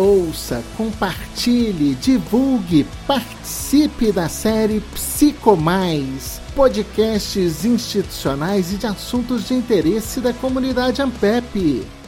ouça, compartilhe, divulgue, participe da série Psico Mais, podcasts institucionais e de assuntos de interesse da comunidade Ampep.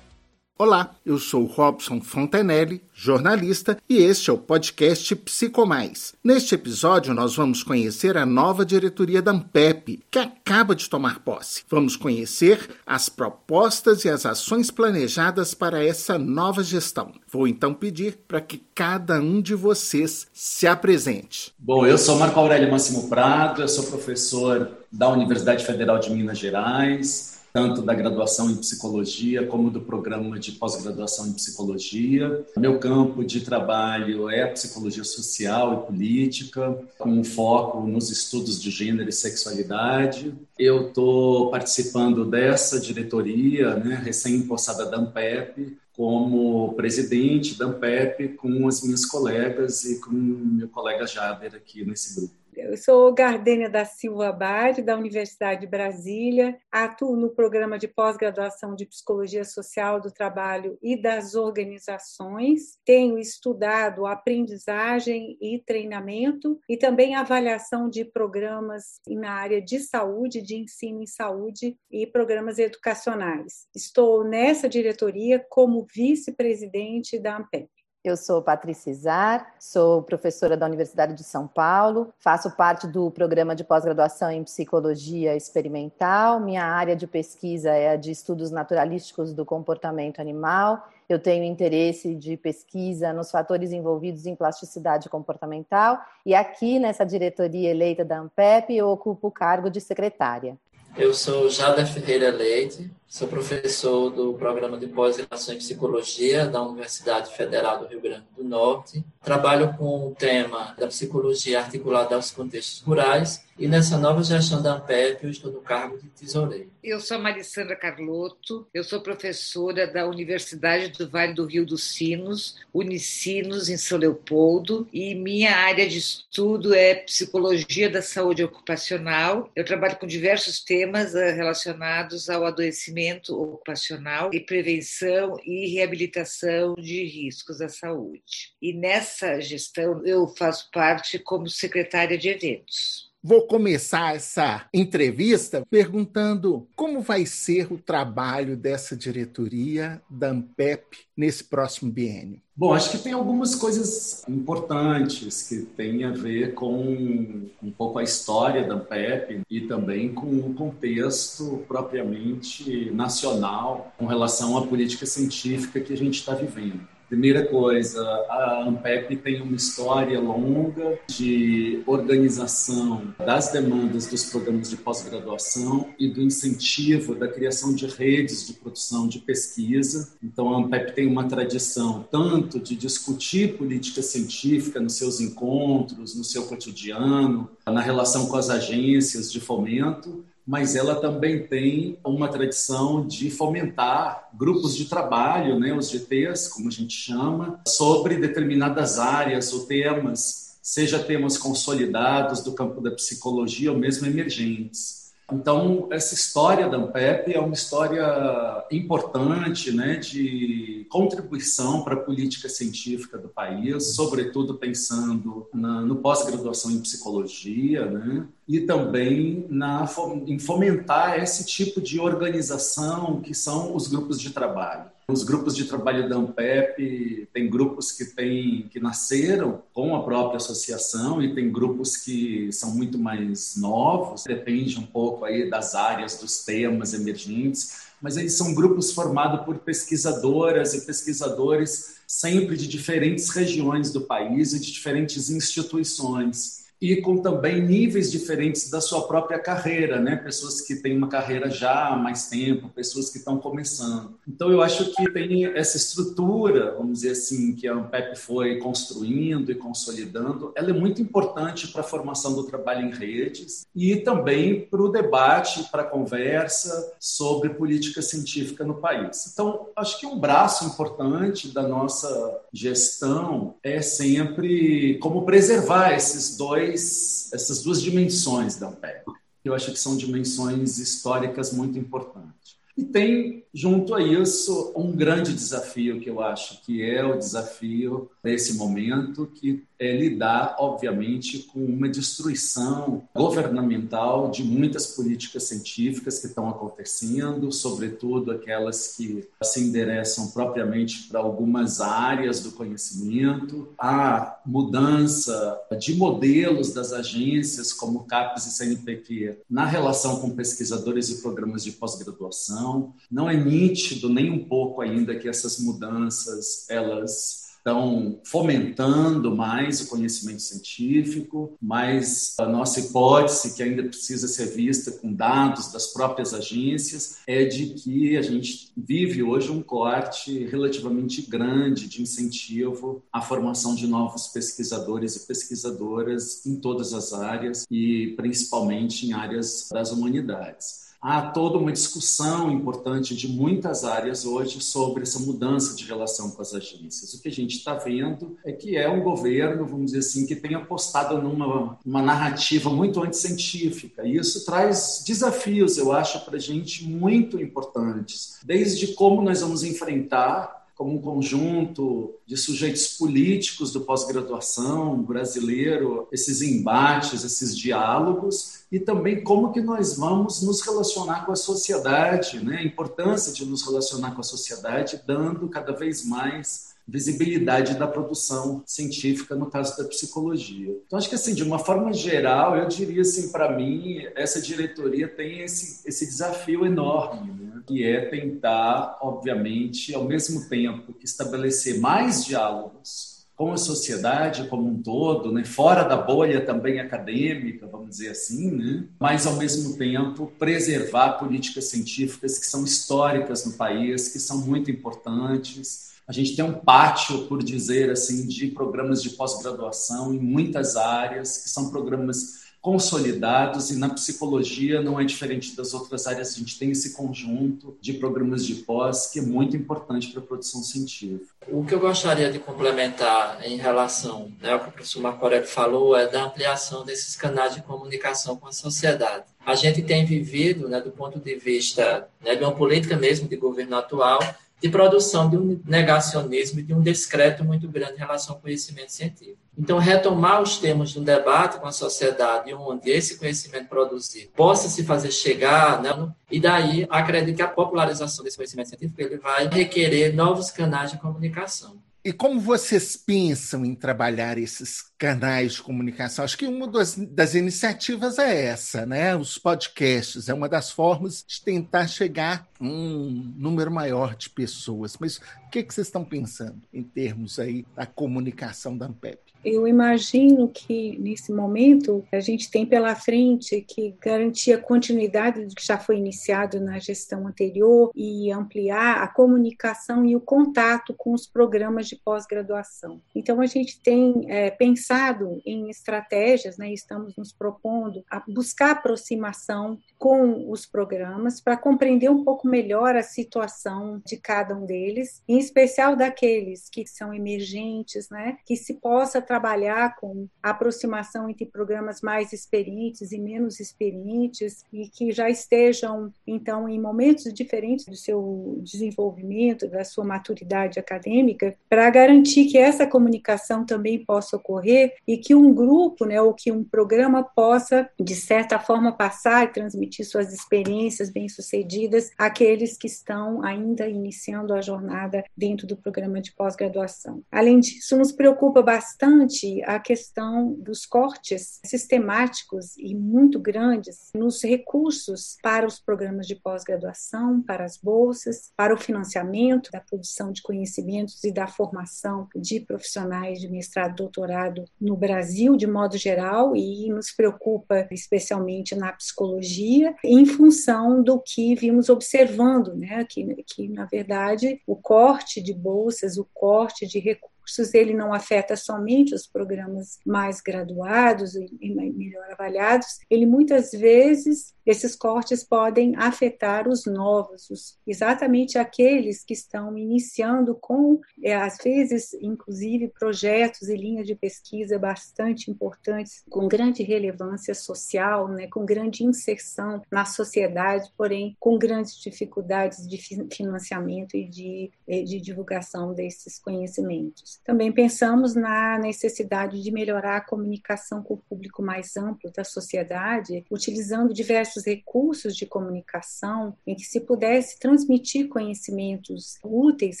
Olá, eu sou Robson Fontanelli, jornalista, e este é o podcast Psicomais. Neste episódio, nós vamos conhecer a nova diretoria da Ampep, que acaba de tomar posse. Vamos conhecer as propostas e as ações planejadas para essa nova gestão. Vou então pedir para que cada um de vocês se apresente. Bom, eu sou Marco Aurélio Máximo Prado, eu sou professor da Universidade Federal de Minas Gerais tanto da graduação em psicologia como do programa de pós-graduação em psicologia. Meu campo de trabalho é a psicologia social e política, com um foco nos estudos de gênero e sexualidade. Eu estou participando dessa diretoria, né, recém-impossada da ANPEP, como presidente da ANPEP, com as minhas colegas e com meu colega Jader aqui nesse grupo. Eu sou Gardênia da Silva Abade, da Universidade de Brasília, atuo no programa de pós-graduação de Psicologia Social do Trabalho e das Organizações. Tenho estudado aprendizagem e treinamento e também avaliação de programas na área de saúde, de ensino em saúde e programas educacionais. Estou nessa diretoria como vice-presidente da AMPEP. Eu sou Patrícia Izar, sou professora da Universidade de São Paulo, faço parte do programa de pós-graduação em psicologia experimental. Minha área de pesquisa é a de estudos naturalísticos do comportamento animal. Eu tenho interesse de pesquisa nos fatores envolvidos em plasticidade comportamental e aqui nessa diretoria eleita da Ampep eu ocupo o cargo de secretária. Eu sou Jada Ferreira Leite, Sou professor do programa de pós-graduação em psicologia da Universidade Federal do Rio Grande do Norte. Trabalho com o tema da psicologia articulada aos contextos rurais e nessa nova gestão da Ampep eu estou no cargo de tesoureiro. Eu sou Marissandra Carlotto, eu sou professora da Universidade do Vale do Rio dos Sinos, Unicinos, em São Leopoldo, e minha área de estudo é psicologia da saúde ocupacional. Eu trabalho com diversos temas eh, relacionados ao adoecimento ocupacional e prevenção e reabilitação de riscos à saúde. E nessa gestão eu faço parte como secretária de eventos. Vou começar essa entrevista perguntando como vai ser o trabalho dessa diretoria da Ampep nesse próximo biênio. Bom, acho que tem algumas coisas importantes que têm a ver com um pouco a história da Ampep e também com o contexto propriamente nacional com relação à política científica que a gente está vivendo. Primeira coisa, a Ampep tem uma história longa de organização das demandas dos programas de pós-graduação e do incentivo da criação de redes de produção de pesquisa. Então, a Ampep tem uma tradição tanto de discutir política científica nos seus encontros, no seu cotidiano, na relação com as agências de fomento, mas ela também tem uma tradição de fomentar grupos de trabalho, né, os GTs, como a gente chama, sobre determinadas áreas ou temas, seja temas consolidados do campo da psicologia ou mesmo emergentes. Então, essa história da Ampep é uma história importante né, de contribuição para a política científica do país, sobretudo pensando na, no pós-graduação em psicologia, né, e também na, em fomentar esse tipo de organização que são os grupos de trabalho. Os grupos de trabalho da Ampep tem grupos que tem, que nasceram com a própria associação e tem grupos que são muito mais novos, depende um pouco aí das áreas, dos temas emergentes, mas eles são grupos formados por pesquisadoras e pesquisadores sempre de diferentes regiões do país e de diferentes instituições e com também níveis diferentes da sua própria carreira, né? Pessoas que têm uma carreira já há mais tempo, pessoas que estão começando. Então eu acho que tem essa estrutura, vamos dizer assim, que a Ampep foi construindo e consolidando, ela é muito importante para a formação do trabalho em redes e também para o debate, para a conversa sobre política científica no país. Então acho que um braço importante da nossa gestão é sempre como preservar esses dois dois, essas duas dimensões da Ampep. Eu acho que são dimensões históricas muito importantes. E tem, junto a isso, um grande desafio que eu acho que é o desafio desse momento, que é lidar, obviamente, com uma destruição governamental de muitas políticas científicas que estão acontecendo, sobretudo aquelas que se endereçam propriamente para algumas áreas do conhecimento, a mudança de modelos das agências como CAPES e CNPq na relação com pesquisadores e programas de pós-graduação. Não é nítido nem um pouco ainda que essas mudanças elas estão fomentando mais o conhecimento científico, mas a nossa hipótese, que ainda precisa ser vista com dados das próprias agências, é de que a gente vive hoje um corte relativamente grande de incentivo à formação de novos pesquisadores e pesquisadoras em todas as áreas e principalmente em áreas das humanidades há toda uma discussão importante de muitas áreas hoje sobre essa mudança de relação com as agências. O que a gente está vendo é que é um governo, vamos dizer assim, que tem apostado numa uma narrativa muito anticientífica. E isso traz desafios, eu acho, para a gente muito importantes. Desde como nós vamos enfrentar como um conjunto de sujeitos políticos do pós-graduação brasileiro, esses embates, esses diálogos, e também como que nós vamos nos relacionar com a sociedade, né? a importância de nos relacionar com a sociedade, dando cada vez mais visibilidade da produção científica no caso da psicologia. Então acho que assim, de uma forma geral, eu diria assim, para mim, essa diretoria tem esse, esse desafio enorme, né? que é tentar, obviamente, ao mesmo tempo estabelecer mais diálogos com a sociedade como um todo, né? fora da bolha também acadêmica, vamos dizer assim, né? mas ao mesmo tempo preservar políticas científicas que são históricas no país, que são muito importantes, a gente tem um pátio, por dizer assim, de programas de pós-graduação em muitas áreas, que são programas consolidados e na psicologia não é diferente das outras áreas, a gente tem esse conjunto de programas de pós que é muito importante para a produção científica. O que eu gostaria de complementar em relação né, ao que o professor Marco Aurélio falou é da ampliação desses canais de comunicação com a sociedade. A gente tem vivido, né, do ponto de vista né, de uma política mesmo de governo atual, de produção de um negacionismo e de um descrédito muito grande em relação ao conhecimento científico. Então, retomar os termos de um debate com a sociedade onde esse conhecimento produzido possa se fazer chegar, né? e daí acredito que a popularização desse conhecimento científico ele vai requerer novos canais de comunicação. E como vocês pensam em trabalhar esses canais de comunicação? Acho que uma das, das, iniciativas é essa, né? Os podcasts é uma das formas de tentar chegar a um número maior de pessoas. Mas o que, que vocês estão pensando em termos aí da comunicação da Ampep? Eu imagino que nesse momento a gente tem pela frente que garantir a continuidade do que já foi iniciado na gestão anterior e ampliar a comunicação e o contato com os programas de pós-graduação. Então a gente tem é, pensado em estratégias, né, estamos nos propondo a buscar aproximação com os programas para compreender um pouco melhor a situação de cada um deles, em especial daqueles que são emergentes, né, que se possa trabalhar com a aproximação entre programas mais experientes e menos experientes e que já estejam, então, em momentos diferentes do seu desenvolvimento, da sua maturidade acadêmica, para garantir que essa comunicação também possa ocorrer e que um grupo, né, ou que um programa possa, de certa forma, passar e transmitir suas experiências bem-sucedidas àqueles que estão ainda iniciando a jornada dentro do programa de pós-graduação. Além disso, nos preocupa bastante a questão dos cortes sistemáticos e muito grandes nos recursos para os programas de pós-graduação, para as bolsas, para o financiamento da produção de conhecimentos e da formação de profissionais de mestrado e doutorado no Brasil, de modo geral, e nos preocupa especialmente na psicologia, em função do que vimos observando, né, que, que na verdade o corte de bolsas, o corte de recursos, recursos, ele não afeta somente os programas mais graduados e melhor avaliados, ele muitas vezes esses cortes podem afetar os novos, os, exatamente aqueles que estão iniciando com, é, às vezes, inclusive, projetos e linhas de pesquisa bastante importantes, com grande relevância social, né, com grande inserção na sociedade, porém com grandes dificuldades de financiamento e de, de divulgação desses conhecimentos. Também pensamos na necessidade de melhorar a comunicação com o público mais amplo da sociedade, utilizando diversos recursos de comunicação em que se pudesse transmitir conhecimentos úteis,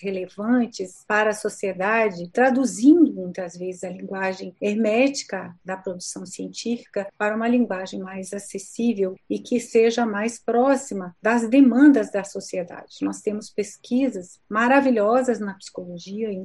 relevantes para a sociedade, traduzindo muitas vezes a linguagem hermética da produção científica para uma linguagem mais acessível e que seja mais próxima das demandas da sociedade. Nós temos pesquisas maravilhosas na psicologia, em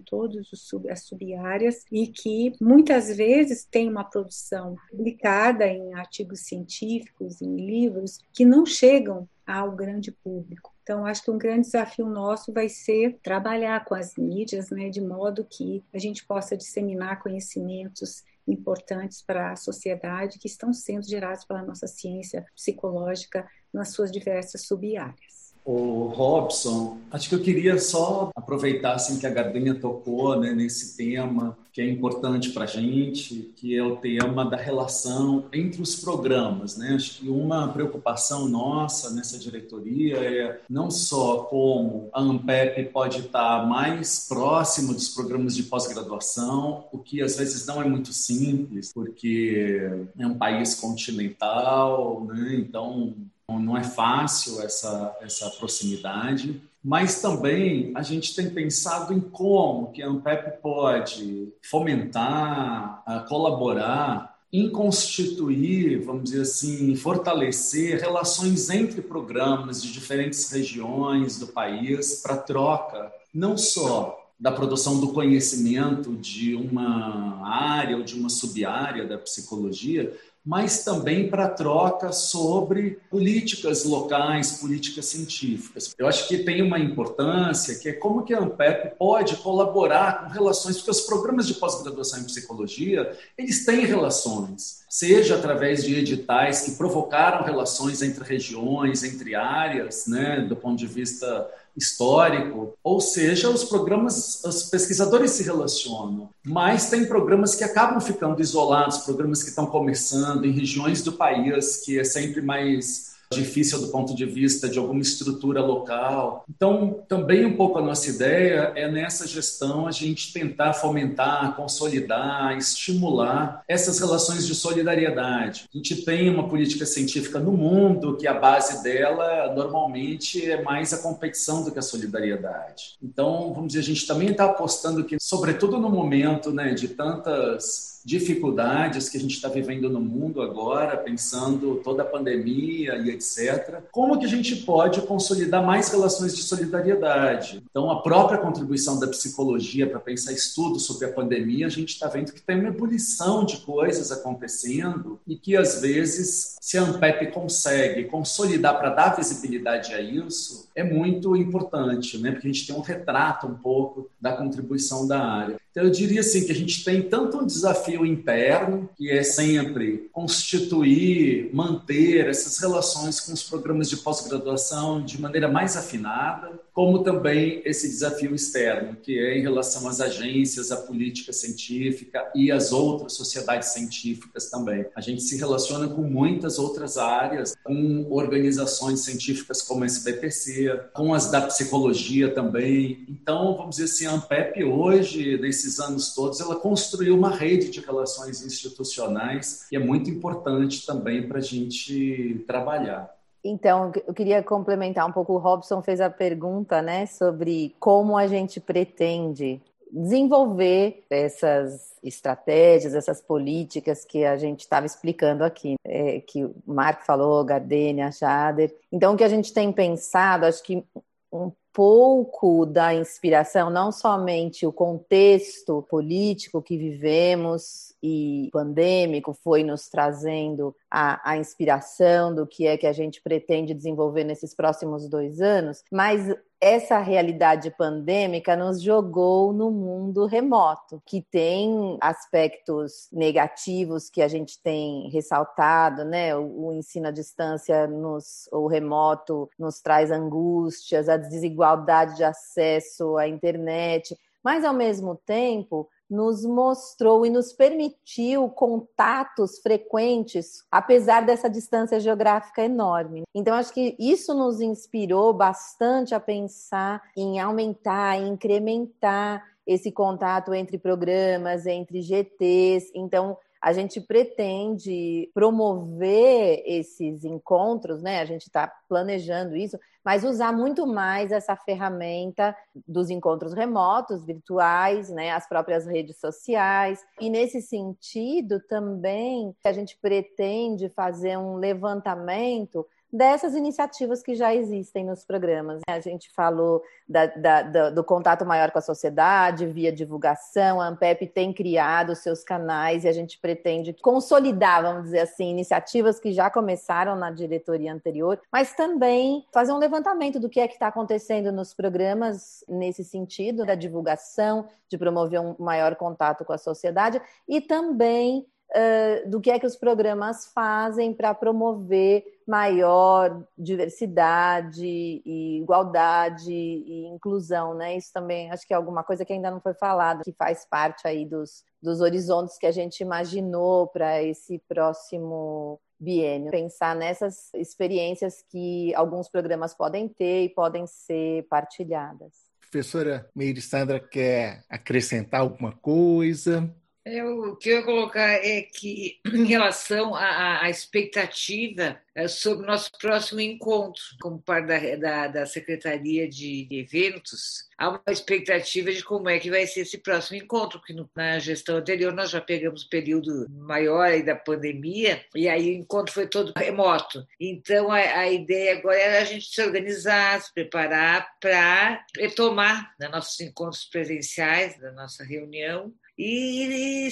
todas as sub-áreas, e que muitas vezes têm uma produção publicada em artigos científicos, em livros que não chegam ao grande público. Então, acho que um grande desafio nosso vai ser trabalhar com as mídias, né, de modo que a gente possa disseminar conhecimentos importantes para a sociedade que estão sendo gerados pela nossa ciência psicológica nas suas diversas sub-áreas. O Robson, acho que eu queria só aproveitar assim que a Gardenia tocou né, nesse tema que é importante para a gente, que é o tema da relação entre os programas. Né? Acho que uma preocupação nossa nessa diretoria é não só como a Ampep pode estar mais próximo dos programas de pós-graduação, o que às vezes não é muito simples, porque é um país continental, né? então não é fácil essa, essa proximidade, mas também a gente tem pensado em como que a Ampep pode fomentar, colaborar em constituir, vamos dizer assim, fortalecer relações entre programas de diferentes regiões do país para troca, não só da produção do conhecimento de uma área ou de uma sub-área da psicologia, mas também para troca sobre políticas locais, políticas científicas. Eu acho que tem uma importância que é como que a Ampep pode colaborar com relações, porque os programas de pós-graduação em psicologia, eles têm relações, seja através de editais que provocaram relações entre regiões, entre áreas, né, do ponto de vista histórico, ou seja, os programas, os pesquisadores se relacionam, mas tem programas que acabam ficando isolados, programas que estão começando em regiões do país que é sempre mais difícil do ponto de vista de alguma estrutura local. Então, também um pouco a nossa ideia é nessa gestão a gente tentar fomentar, consolidar, estimular essas relações de solidariedade. A gente tem uma política científica no mundo que a base dela normalmente é mais a competição do que a solidariedade. Então, vamos dizer, a gente também está apostando que, sobretudo no momento né, de tantas dificuldades que a gente está vivendo no mundo agora, pensando toda a pandemia e etc. Como que a gente pode consolidar mais relações de solidariedade? Então, a própria contribuição da psicologia para pensar estudos sobre a pandemia, a gente está vendo que tem uma ebulição de coisas acontecendo e que, às vezes, se a Ampep consegue consolidar para dar visibilidade a isso, é muito importante, né? porque a gente tem um retrato um pouco da contribuição da área. Então, eu diria assim que a gente tem tanto um desafio interno, que é sempre constituir, manter essas relações com os programas de pós-graduação de maneira mais afinada, como também esse desafio externo, que é em relação às agências, à política científica e às outras sociedades científicas também. A gente se relaciona com muitas outras áreas, com organizações científicas como a SBPC, com as da psicologia também. Então, vamos dizer assim, a Ampep hoje, nesses anos todos, ela construiu uma rede de relações institucionais que é muito importante também para a gente trabalhar. Então, eu queria complementar um pouco. O Robson fez a pergunta, né, sobre como a gente pretende desenvolver essas estratégias, essas políticas que a gente estava explicando aqui, é, que o Marco falou, Gardenia, Jader. Então, o que a gente tem pensado, acho que um pouco da inspiração, não somente o contexto político que vivemos e pandêmico foi nos trazendo a, a, inspiração do que é que a gente pretende desenvolver nesses próximos dois anos, mas essa realidade pandêmica nos jogou no mundo remoto, que tem aspectos negativos que a gente tem ressaltado, né? O, o ensino à distância, nos, o remoto, nos traz angústias, a desigualdade de acesso à internet, mas ao mesmo tempo nos mostrou e nos permitiu contatos frequentes, apesar dessa distância geográfica enorme. Então, acho que isso nos inspirou bastante a pensar em aumentar, em incrementar esse contato entre programas, entre GTs. Então, a gente pretende promover esses encontros, né? A gente está planejando isso, mas usar muito mais essa ferramenta dos encontros remotos, virtuais, né? As próprias redes sociais. E nesse sentido também a gente pretende fazer um levantamento dessas iniciativas que já existem nos programas. A gente falou da, da, do contato maior com a sociedade, via divulgação, a Ampep tem criado seus canais e a gente pretende consolidar, vamos dizer assim, iniciativas que já começaram na diretoria anterior, mas também fazer um levantamento do que é que está acontecendo nos programas nesse sentido, da divulgação, de promover um maior contato com a sociedade e também uh, do que é que os programas fazem para promover maior diversidade e igualdade e inclusão, né? Isso também acho que é alguma coisa que ainda não foi falada, que faz parte aí dos, dos horizontes que a gente imaginou para esse próximo biênio. Pensar nessas experiências que alguns programas podem ter e podem ser partilhadas. Professora Meire Sandra quer acrescentar alguma coisa? Eu, o que eu ia colocar é que, em relação à, à expectativa é, sobre o nosso próximo encontro, como parte da, da, da, Secretaria de Eventos, há uma expectativa de como é que vai ser esse próximo encontro, porque no, na gestão anterior nós já pegamos período maior da pandemia, e aí o encontro foi todo remoto. Então, a, a ideia agora é a gente se organizar, se preparar para retomar né, nossos encontros presenciais, da nossa reunião, e,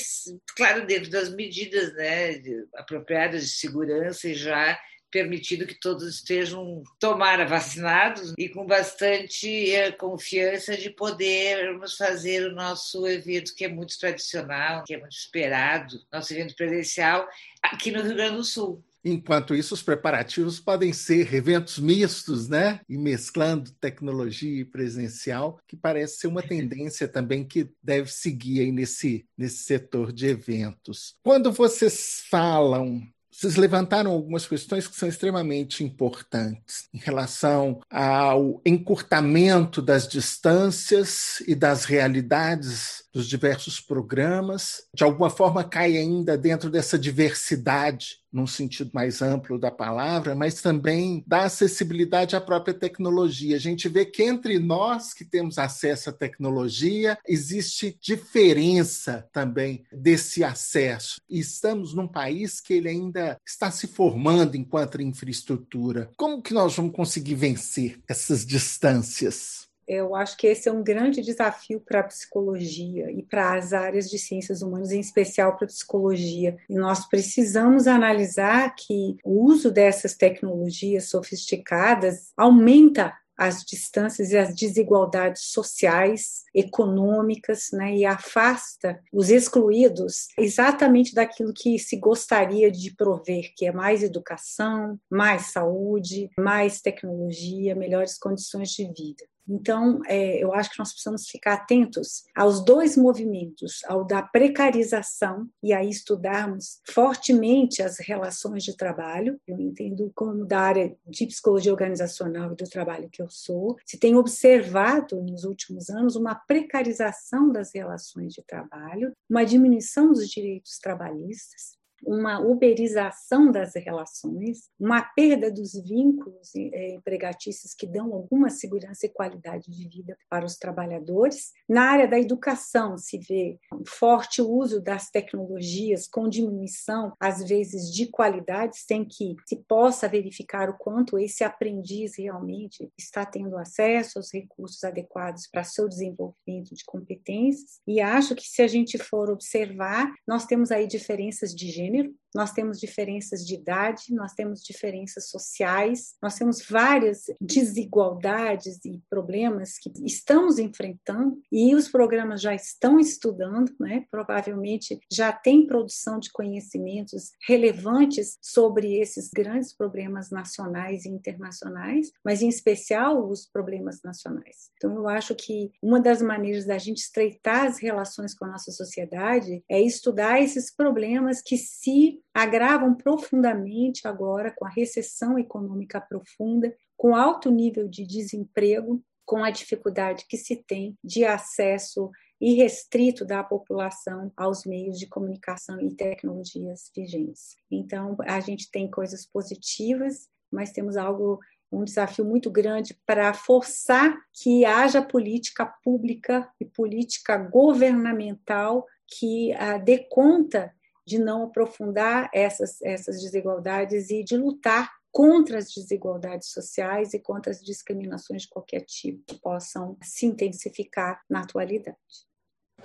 claro, dentro das medidas né, apropriadas de segurança e já permitido que todos estejam tomara vacinados e com bastante eh, confiança de podermos fazer o nosso evento que é muito tradicional, que é muito esperado, nosso evento presencial aqui no Rio Grande do Sul. Enquanto isso, os preparativos podem ser eventos mistos, né? E mesclando tecnologia e presencial, que parece ser uma tendência também que deve seguir aí nesse, nesse setor de eventos. Quando vocês falam vocês levantaram algumas questões que são extremamente importantes em relação ao encurtamento das distâncias e das realidades dos diversos programas. De alguma forma, cai ainda dentro dessa diversidade num sentido mais amplo da palavra, mas também da acessibilidade à própria tecnologia. A gente vê que entre nós que temos acesso à tecnologia, existe diferença também desse acesso. E estamos num país que ele ainda está se formando enquanto infraestrutura. Como que nós vamos conseguir vencer essas distâncias? Eu acho que esse é um grande desafio para a psicologia e para as áreas de ciências humanas, em especial para a psicologia. E nós precisamos analisar que o uso dessas tecnologias sofisticadas aumenta as distâncias e as desigualdades sociais, econômicas, né, e afasta os excluídos exatamente daquilo que se gostaria de prover, que é mais educação, mais saúde, mais tecnologia, melhores condições de vida. Então, é, eu acho que nós precisamos ficar atentos aos dois movimentos, ao da precarização, e aí estudarmos fortemente as relações de trabalho. Eu entendo como da área de psicologia organizacional e do trabalho que eu sou, se tem observado nos últimos anos uma precarização das relações de trabalho, uma diminuição dos direitos trabalhistas, uma uberização das relações, uma perda dos vínculos eh, empregatícios que dão alguma segurança e qualidade de vida para os trabalhadores. Na área da educação, se vê um forte uso das tecnologias com diminuição, às vezes, de qualidade, sem que se possa verificar o quanto esse aprendiz realmente está tendo acesso aos recursos adequados para seu desenvolvimento de competências. E acho que se a gente for observar, nós temos aí diferenças de gênero gênero, nós temos diferenças de idade, nós temos diferenças sociais, nós temos várias desigualdades e problemas que estamos enfrentando e os programas já estão estudando, né? provavelmente já tem produção de conhecimentos relevantes sobre esses grandes problemas nacionais e internacionais, mas em especial os problemas nacionais. Então, eu acho que uma das maneiras da gente estreitar as relações com a nossa sociedade é estudar esses problemas que se agravam profundamente agora com a recessão econômica profunda, com alto nível de desemprego, com a dificuldade que se tem de acesso irrestrito da população aos meios de comunicação e tecnologias vigentes. Então, a gente tem coisas positivas, mas temos algo um desafio muito grande para forçar que haja política pública e política governamental que uh, dê conta de não aprofundar essas, essas desigualdades e de lutar contra as desigualdades sociais e contra as discriminações de qualquer tipo que possam se intensificar na atualidade.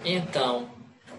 Então,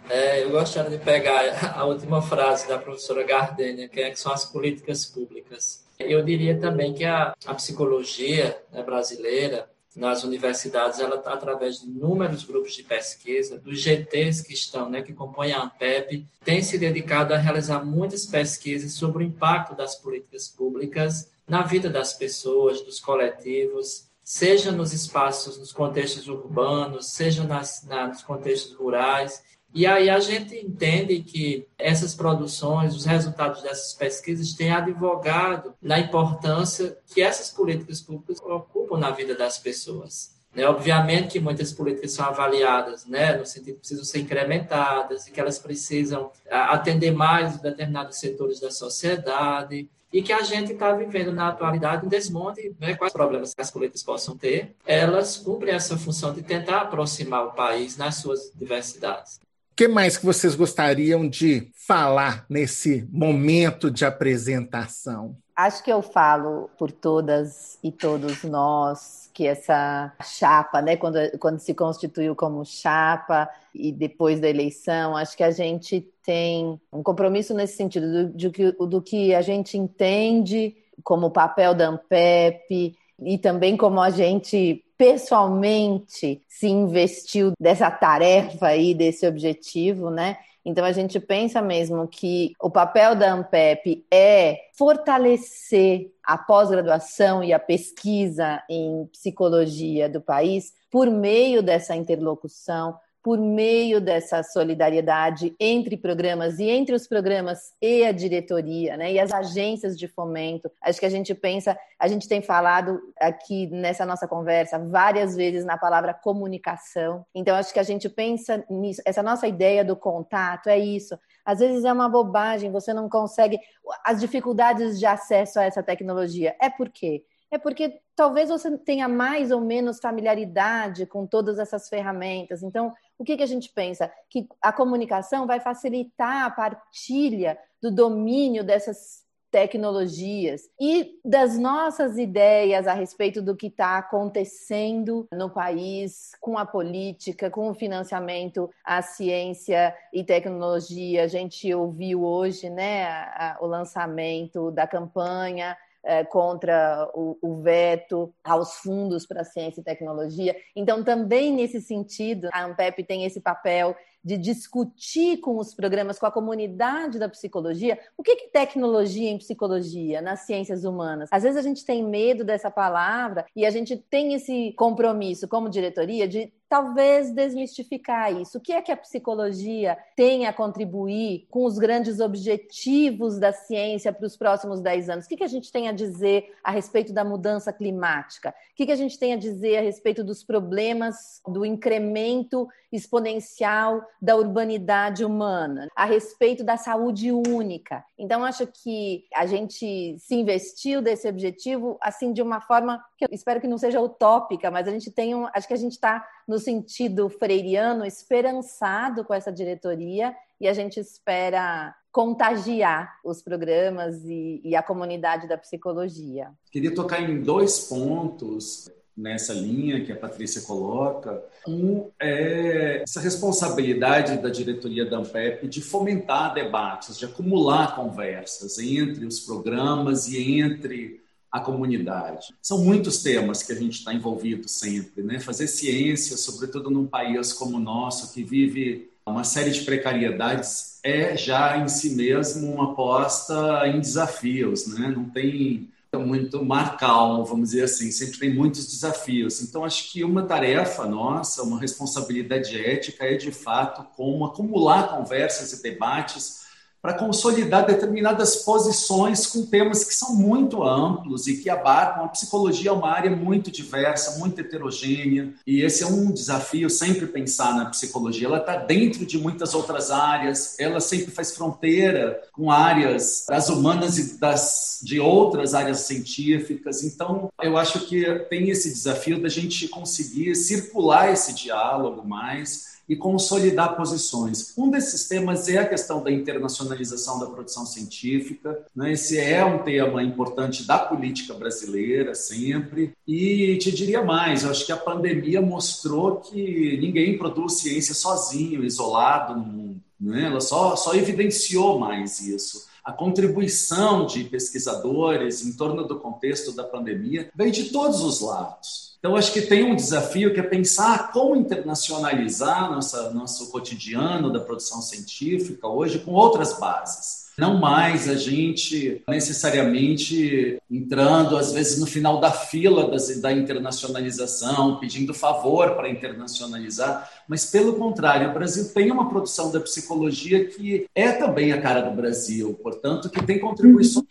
é, eu gostaria de pegar a última frase da professora Gardenia, que, é, que são as políticas públicas. Eu diria também que a, a psicologia né, brasileira nas universidades, ela tá através de inúmeros grupos de pesquisa, dos GTs que estão, né, que compõem a ANPEP, tem se dedicado a realizar muitas pesquisas sobre o impacto das políticas públicas na vida das pessoas, dos coletivos, seja nos espaços, nos contextos urbanos, seja nas, na, nos contextos rurais. E aí a gente entende que essas produções, os resultados dessas pesquisas têm advogado na importância que essas políticas públicas ocupam na vida das pessoas. Né? Obviamente que muitas políticas são avaliadas, né, no sentido que precisam ser incrementadas e que elas precisam atender mais determinados setores da sociedade e que a gente está vivendo na atualidade um desmonte, né, quais problemas que as políticas possam ter, elas cumprem essa função de tentar aproximar o país nas suas diversidades que mais que vocês gostariam de falar nesse momento de apresentação? Acho que eu falo por todas e todos nós que essa chapa, né, quando, quando se constituiu como chapa e depois da eleição, acho que a gente tem um compromisso nesse sentido do, do, do que a gente entende como papel da ANPEP e também como a gente pessoalmente se investiu dessa tarefa aí, desse objetivo, né? Então a gente pensa mesmo que o papel da Ampep é fortalecer a pós-graduação e a pesquisa em psicologia do país por meio dessa interlocução, por meio dessa solidariedade entre programas e entre os programas e a diretoria, né, e as agências de fomento. Acho que a gente pensa, a gente tem falado aqui nessa nossa conversa várias vezes na palavra comunicação. Então acho que a gente pensa nisso, essa nossa ideia do contato é isso. Às vezes é uma bobagem, você não consegue as dificuldades de acesso a essa tecnologia. É por quê? É porque talvez você tenha mais ou menos familiaridade com todas essas ferramentas. Então, o que, que a gente pensa? Que a comunicação vai facilitar a partilha do domínio dessas tecnologias e das nossas ideias a respeito do que está acontecendo no país com a política, com o financiamento à ciência e tecnologia. A gente ouviu hoje né, a, a, o lançamento da campanha é, contra o, o, veto aos fundos para ciência e tecnologia. Então, também nesse sentido, a Ampep tem esse papel de discutir com os programas, com a comunidade da psicologia, o que é tecnologia em psicologia, nas ciências humanas. Às vezes a gente tem medo dessa palavra e a gente tem esse compromisso como diretoria de talvez desmistificar isso. O que é que a psicologia tem a contribuir com os grandes objetivos da ciência para os próximos 10 anos? O que, que a gente tem a dizer a respeito da mudança climática? O que, que a gente tem a dizer a respeito dos problemas do incremento exponencial da urbanidade humana? A respeito da saúde única? Então, acho que a gente se investiu desse objetivo assim de uma forma que eu espero que não seja utópica, mas a gente tem um, acho que a gente está no sentido freiriano esperançado com essa diretoria e a gente espera contagiar os programas e, e a comunidade da psicologia. Queria tocar em dois pontos nessa linha que a Patrícia coloca. Um é essa responsabilidade da diretoria da Ampep de fomentar debates, de acumular conversas entre os programas e entre a comunidade. São muitos temas que a gente está envolvido sempre, né? Fazer ciência, sobretudo num país como o nosso, que vive uma série de precariedades, é já em si mesmo uma aposta em desafios, né? Não tem muito mar calmo, vamos dizer assim, sempre tem muitos desafios. Então, acho que uma tarefa nossa, uma responsabilidade ética é, de fato, como acumular conversas e debates para consolidar determinadas posições com temas que são muito amplos e que abarcam. A psicologia é uma área muito diversa, muito heterogênea, e esse é um desafio sempre pensar na psicologia. Ela está dentro de muitas outras áreas, ela sempre faz fronteira com áreas das humanas e das, de outras áreas científicas. Então, eu acho que tem esse desafio da gente conseguir circular esse diálogo mais e consolidar posições. Um desses temas é a questão da internacionalização da produção científica. Né? Esse é um tema importante da política brasileira, sempre. E te diria mais: eu acho que a pandemia mostrou que ninguém produz ciência sozinho, isolado no mundo. Né? Ela só, só evidenciou mais isso a contribuição de pesquisadores em torno do contexto da pandemia vem de todos os lados. Então, acho que tem um desafio que é pensar como internacionalizar nossa, nosso cotidiano da produção científica hoje com outras bases. Não mais a gente necessariamente entrando, às vezes, no final da fila da internacionalização, pedindo favor para internacionalizar, mas, pelo contrário, o Brasil tem uma produção da psicologia que é também a cara do Brasil, portanto, que tem contribuições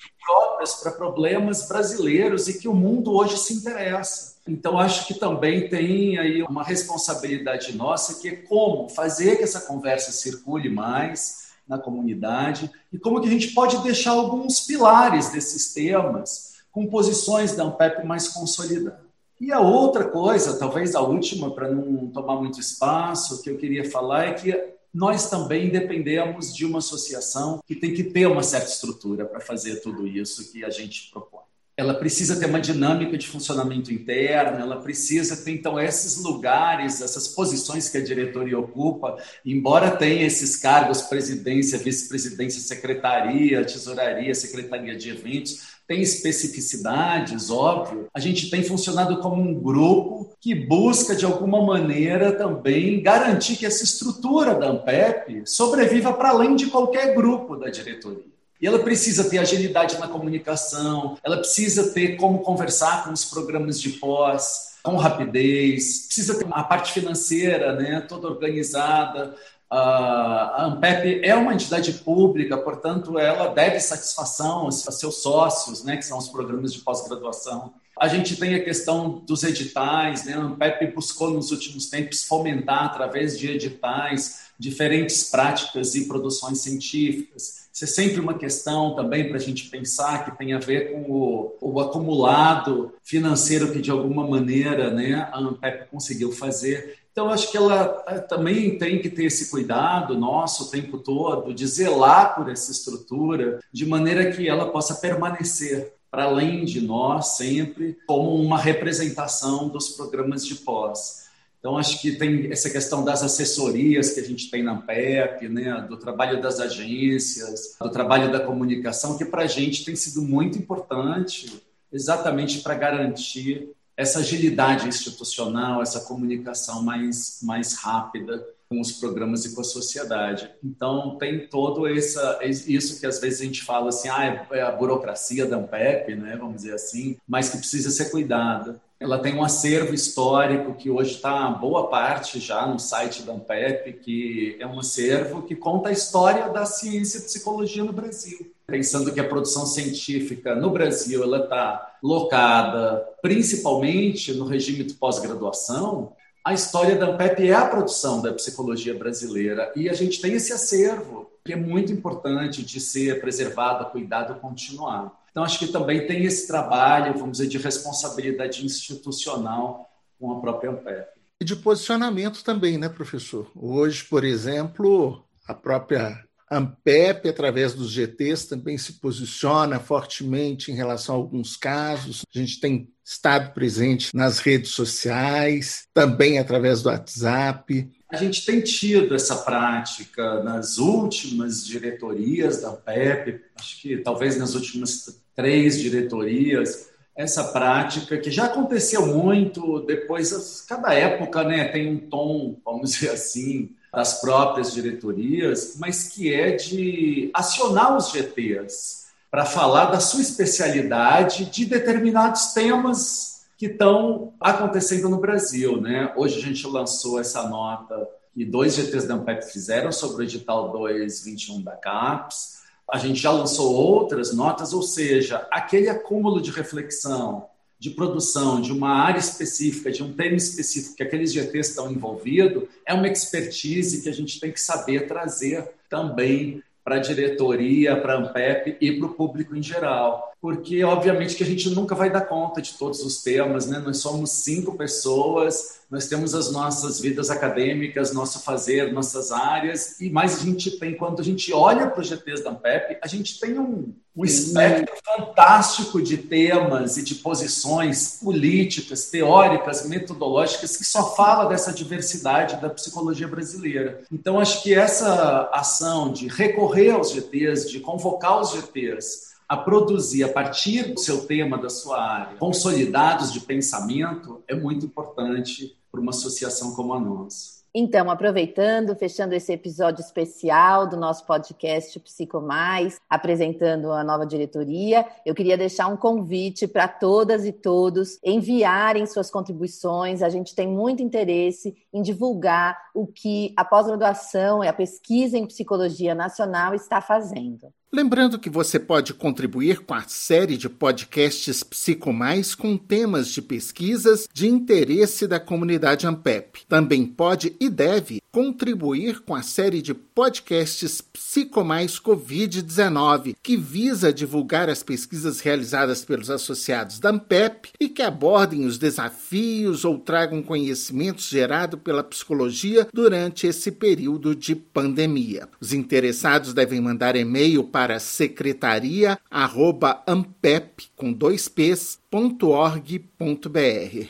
próprias para problemas brasileiros e que o mundo hoje se interessa. Então, acho que também tem aí uma responsabilidade nossa, que é como fazer que essa conversa circule mais na comunidade e como que a gente pode deixar alguns pilares desses temas com posições da Ampep mais consolidadas. E a outra coisa, talvez a última, para não tomar muito espaço, que eu queria falar é que nós também dependemos de uma associação que tem que ter uma certa estrutura para fazer tudo isso que a gente propõe. Ela precisa ter uma dinâmica de funcionamento interno, ela precisa ter, então, esses lugares, essas posições que a diretoria ocupa, embora tenha esses cargos, presidência, vice-presidência, secretaria, tesouraria, secretaria de eventos, tem especificidades, óbvio, a gente tem funcionado como um grupo que busca, de alguma maneira, também garantir que essa estrutura da AMPEP sobreviva para além de qualquer grupo da diretoria. E ela precisa ter agilidade na comunicação, ela precisa ter como conversar com os programas de pós, com rapidez, precisa ter a parte financeira né, toda organizada. A Ampep é uma entidade pública, portanto, ela deve satisfação a seus sócios, né, que são os programas de pós-graduação. A gente tem a questão dos editais, né? a Ampep buscou nos últimos tempos fomentar, através de editais, diferentes práticas e produções científicas. Isso é sempre uma questão também para a gente pensar que tem a ver com o, o, acumulado financeiro que, de alguma maneira, né, a Ampep conseguiu fazer. Então, acho que ela eh, também tem que ter esse cuidado nosso o tempo todo, de zelar por essa estrutura, de maneira que ela possa permanecer para além de nós sempre como uma representação dos programas de pós. Então, acho que tem essa questão das assessorias que a gente tem na PEP, né, do trabalho das agências, do trabalho da comunicação, que para a gente tem sido muito importante, exatamente para garantir essa agilidade institucional, essa comunicação mais, mais rápida com os programas e com a sociedade. Então, tem todo essa, isso que às vezes a gente fala assim, ah, é a burocracia da AMPEP, né, vamos dizer assim, mas que precisa ser cuidada. Ela tem um acervo histórico que hoje está boa parte já no site da Ampep, que é um acervo que conta a história da ciência e psicologia no Brasil. Pensando que a produção científica no Brasil ela está locada principalmente no regime de pós-graduação, a história da Ampep é a produção da psicologia brasileira e a gente tem esse acervo que é muito importante de ser preservado, cuidado, continuar. Então, acho que também tem esse trabalho, vamos dizer, de responsabilidade institucional com a própria Ampep. E de posicionamento também, né, professor? Hoje, por exemplo, a própria Ampep, através dos GTs, também se posiciona fortemente em relação a alguns casos. A gente tem estado presente nas redes sociais, também através do WhatsApp. A gente tem tido essa prática nas últimas diretorias da Ampep, acho que talvez nas últimas três diretorias, essa prática que já aconteceu muito depois cada época né tem um tom vamos dizer assim das próprias diretorias mas que é de acionar os GTs para falar da sua especialidade de determinados temas que estão acontecendo no Brasil né? Hoje a gente lançou essa nota que dois GTs da Ampep fizeram sobre o edital 221 da CAPES. A gente já lançou outras notas, ou seja, aquele acúmulo de reflexão, de produção de uma área específica, de um tema específico que aqueles GTs estão envolvidos, é uma expertise que a gente tem que saber trazer também para a diretoria, para a Ampep e para o público em geral. Porque, obviamente, que a gente nunca vai dar conta de todos os temas, né? Nós somos cinco pessoas, nós temos as nossas vidas acadêmicas, nosso fazer, nossas áreas, e mais a gente tem, quando a gente olha para os GTs da Ampep, a gente tem um, um espectro fantástico de temas e de posições políticas, teóricas, metodológicas, que só fala dessa diversidade da psicologia brasileira. Então, acho que essa ação de recorrer aos GTs, de convocar os GTs, a produzir a partir do seu tema, da sua área, consolidados de pensamento, é muito importante para uma associação como a nossa. Então, aproveitando, fechando esse episódio especial do nosso podcast Psico Mais, apresentando a nova diretoria, eu queria deixar um convite para todas e todos enviarem suas contribuições. A gente tem muito interesse em divulgar o que a pós-graduação e a pesquisa em psicologia nacional está fazendo. Lembrando que você pode contribuir com a série de podcasts Psicomais com temas de pesquisas de interesse da comunidade Ampep. Também pode e deve contribuir com a série de podcasts Psicomais Covid-19, que visa divulgar as pesquisas realizadas pelos associados da Ampep e que abordem os desafios ou tragam conhecimentos gerados pela psicologia durante esse período de pandemia. Os interessados devem mandar e-mail para para secretaria@ampep com dois p's .org.br.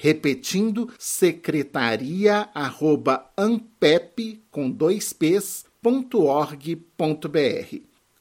Repetindo, secretaria@ampep com dois p's.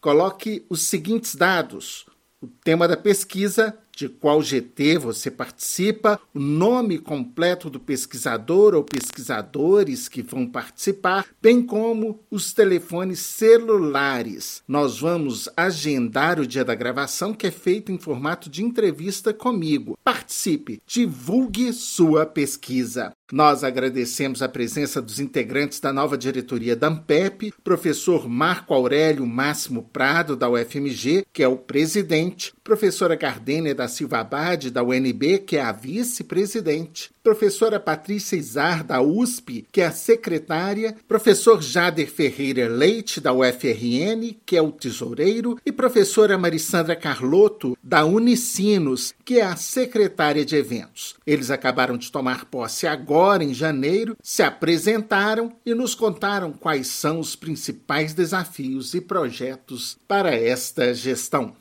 Coloque os seguintes dados: o tema da pesquisa, de qual GT você participa, o nome completo do pesquisador ou pesquisadores que vão participar, bem como os telefones celulares. Nós vamos agendar o dia da gravação, que é feito em formato de entrevista comigo. Participe, divulgue sua pesquisa. Nós agradecemos a presença dos integrantes da nova diretoria da Ampep, professor Marco Aurélio Máximo Prado, da UFMG, que é o presidente, professora Gardênia da Silva Abad, da UNB, que é a vice-presidente, professora Patrícia Izar, da USP, que é a secretária, professor Jader Ferreira Leite, da UFRN, que é o tesoureiro, e professora Marissandra Carlotto, da Unicinos, que é a secretária de eventos. Eles acabaram de tomar posse agora, em janeiro, se apresentaram e nos contaram quais são os principais desafios e projetos para esta gestão.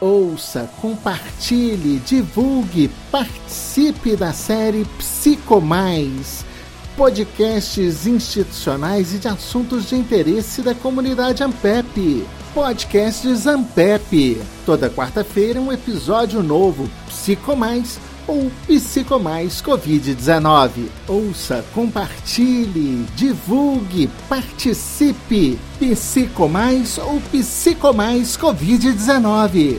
Ouça, compartilhe, divulgue, participe da série Psico Mais, podcasts institucionais e de assuntos de interesse da comunidade Ampep. Podcasts Ampep. Toda quarta-feira um episódio novo, Psico Mais ou Psicomais Covid-19. Ouça, compartilhe, divulgue, participe. Psicomais ou Psicomais Covid-19.